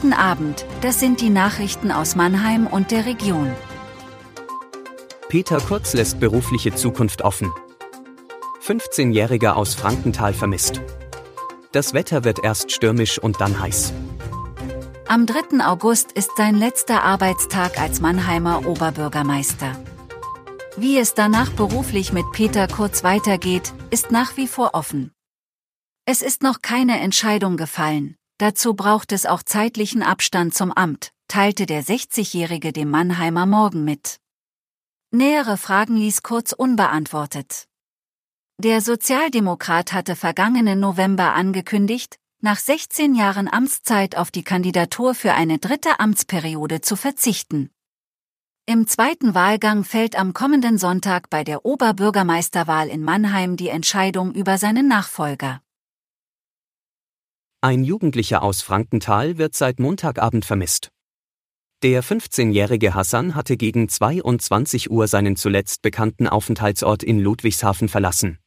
Guten Abend, das sind die Nachrichten aus Mannheim und der Region. Peter Kurz lässt berufliche Zukunft offen. 15-Jähriger aus Frankenthal vermisst. Das Wetter wird erst stürmisch und dann heiß. Am 3. August ist sein letzter Arbeitstag als Mannheimer Oberbürgermeister. Wie es danach beruflich mit Peter Kurz weitergeht, ist nach wie vor offen. Es ist noch keine Entscheidung gefallen, dazu braucht es auch zeitlichen Abstand zum Amt, teilte der 60-Jährige dem Mannheimer Morgen mit. Nähere Fragen ließ Kurz unbeantwortet. Der Sozialdemokrat hatte vergangenen November angekündigt, nach 16 Jahren Amtszeit auf die Kandidatur für eine dritte Amtsperiode zu verzichten. Im zweiten Wahlgang fällt am kommenden Sonntag bei der Oberbürgermeisterwahl in Mannheim die Entscheidung über seinen Nachfolger. Ein Jugendlicher aus Frankenthal wird seit Montagabend vermisst. Der 15-jährige Hassan hatte gegen 22 Uhr seinen zuletzt bekannten Aufenthaltsort in Ludwigshafen verlassen.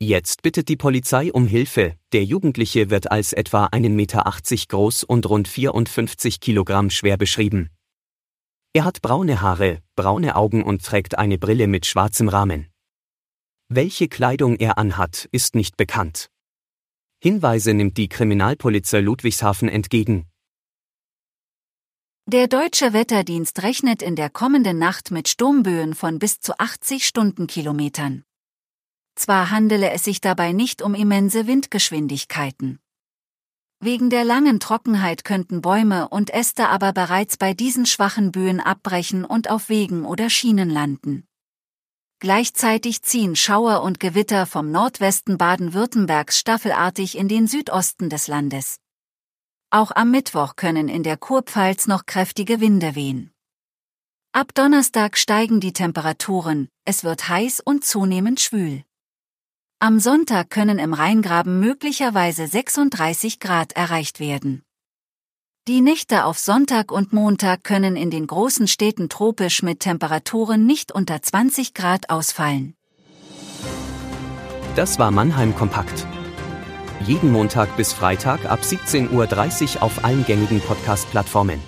Jetzt bittet die Polizei um Hilfe, der Jugendliche wird als etwa 1,80 Meter groß und rund 54 Kilogramm schwer beschrieben. Er hat braune Haare, braune Augen und trägt eine Brille mit schwarzem Rahmen. Welche Kleidung er anhat, ist nicht bekannt. Hinweise nimmt die Kriminalpolizei Ludwigshafen entgegen. Der deutsche Wetterdienst rechnet in der kommenden Nacht mit Sturmböen von bis zu 80 Stundenkilometern. Zwar handele es sich dabei nicht um immense Windgeschwindigkeiten. Wegen der langen Trockenheit könnten Bäume und Äste aber bereits bei diesen schwachen Böen abbrechen und auf Wegen oder Schienen landen. Gleichzeitig ziehen Schauer und Gewitter vom Nordwesten Baden-Württembergs staffelartig in den Südosten des Landes. Auch am Mittwoch können in der Kurpfalz noch kräftige Winde wehen. Ab Donnerstag steigen die Temperaturen, es wird heiß und zunehmend schwül. Am Sonntag können im Rheingraben möglicherweise 36 Grad erreicht werden. Die Nächte auf Sonntag und Montag können in den großen Städten tropisch mit Temperaturen nicht unter 20 Grad ausfallen. Das war Mannheim Kompakt. Jeden Montag bis Freitag ab 17.30 Uhr auf allen gängigen Podcast-Plattformen.